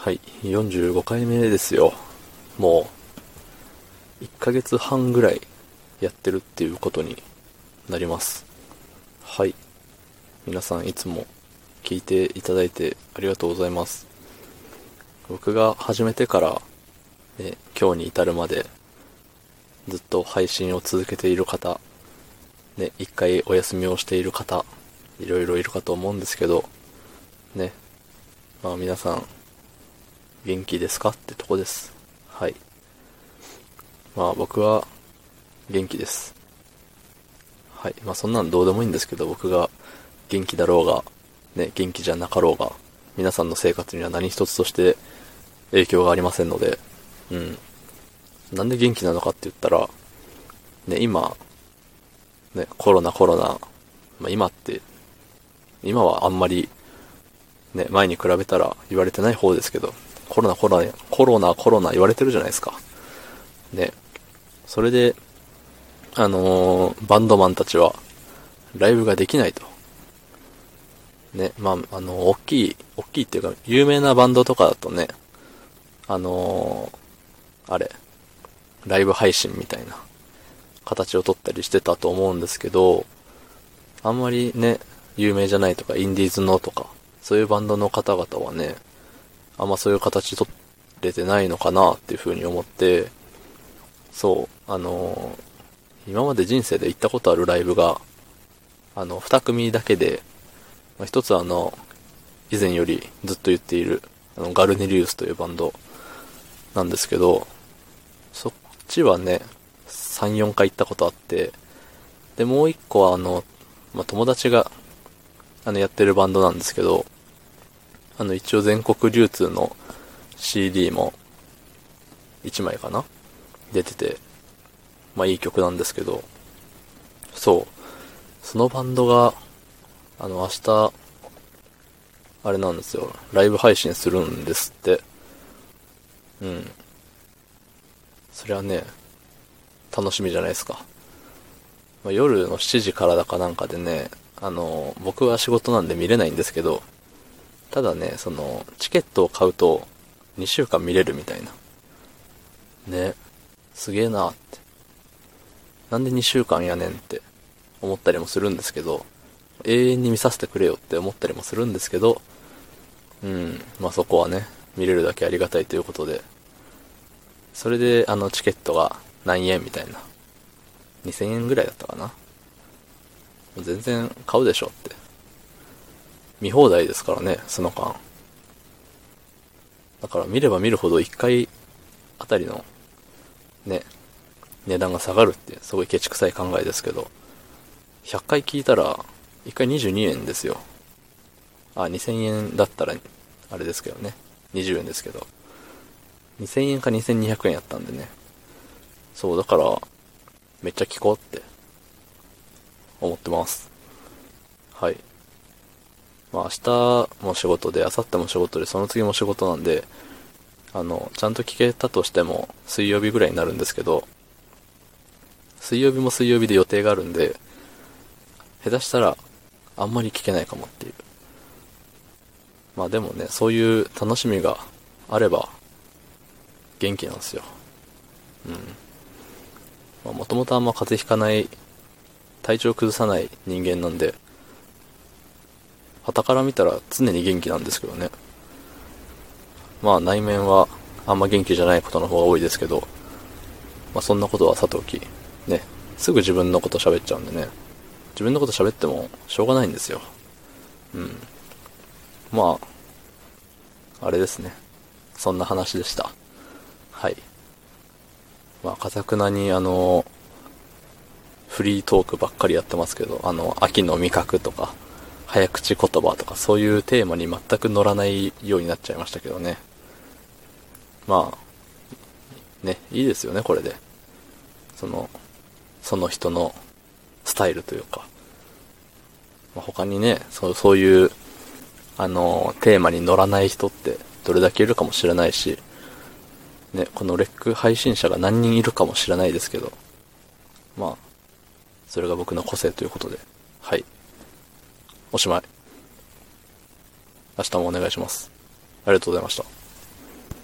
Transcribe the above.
はい、45回目ですよ。もう、1ヶ月半ぐらいやってるっていうことになります。はい。皆さんいつも聞いていただいてありがとうございます。僕が始めてから、ね、今日に至るまで、ずっと配信を続けている方、ね、一回お休みをしている方、いろいろいるかと思うんですけど、ね、まあ皆さん、元気ですか？ってとこです。はい。まあ僕は元気です。はい。まあそんなんどうでもいいんですけど、僕が元気だろうが、ね、元気じゃなかろうが、皆さんの生活には何一つとして影響がありませんので、うん。なんで元気なのかって言ったら、ね、今、ね、コロナコロナ、まあ今って、今はあんまり、ね、前に比べたら言われてない方ですけど、コロナコロナ、コロナコロナ言われてるじゃないですか。ね。それで、あのーバンドマンたちは、ライブができないと。ね、まあ、あの、大きい、大きいっていうか、有名なバンドとかだとね、あのーあれ、ライブ配信みたいな形をとったりしてたと思うんですけど、あんまりね、有名じゃないとか、インディーズのとか、そういうバンドの方々はね、あんまそういう形取れてないのかなっていうふうに思って、そう、あのー今まで人生で行ったことあるライブが、あの、二組だけで、まあ一つあの、以前よりずっと言っている、あの、ガルネリウスというバンドなんですけど、そっちはね、3、4回行ったことあって、で、もう一個はあの、まあ、友達が、あの、やってるバンドなんですけど、あの、一応全国流通の CD も、1枚かな？出てて、まあいい曲なんですけど、そう。そのバンドが、あの、明日、あれなんですよ。ライブ配信するんですって。うん。それはね、楽しみじゃないですか。まあ、夜の7時からだかなんかでね、あの、僕は仕事なんで見れないんですけど、ただね、その、チケットを買うと、2週間見れるみたいな。ね。すげえなって。なんで2週間やねんって思ったりもするんですけど、永遠に見させてくれよって思ったりもするんですけど、うん、まあそこはね、見れるだけありがたいということで、それであのチケットが何円みたいな。2000円ぐらいだったかな。全然買うでしょって。見放題ですからね、その間。だから見れば見るほど1回あたりのね、値段が下がるってすごいケチくさい考えですけど、100回聞いたら1回22円ですよ。あ、2000円だったらあれですけどね。20円ですけど。2000円か2200円やったんでね。そう、だから、めっちゃ聞こうって思ってます。はい。まあ明日も仕事で、明後日も仕事で、その次も仕事なんで、あの、ちゃんと聞けたとしても水曜日ぐらいになるんですけど、水曜日も水曜日で予定があるんで、下手したらあんまり聞けないかもっていう。まあでもね、そういう楽しみがあれば元気なんですよ。うん。まあもともとあんま風邪ひかない、体調崩さない人間なんで、旗から見たら常に元気なんですけどね。まあ内面はあんま元気じゃないことの方が多いですけど、まあそんなことはさておき、ね、すぐ自分のこと喋っちゃうんでね、自分のこと喋ってもしょうがないんですよ。うん。まあ、あれですね。そんな話でした。はい。まあ、かたくなにあの、フリートークばっかりやってますけど、あの、秋の味覚とか、早口言葉とか、そういうテーマに全く乗らないようになっちゃいましたけどね。まあ、ね、いいですよね、これで。その、その人のスタイルというか。まあ、他にね、そう、そういう、あの、テーマに乗らない人ってどれだけいるかもしれないし、ね、このレック配信者が何人いるかもしれないですけど、まあ、それが僕の個性ということで、はい。おしまい。明日もお願いします。ありがとうございました。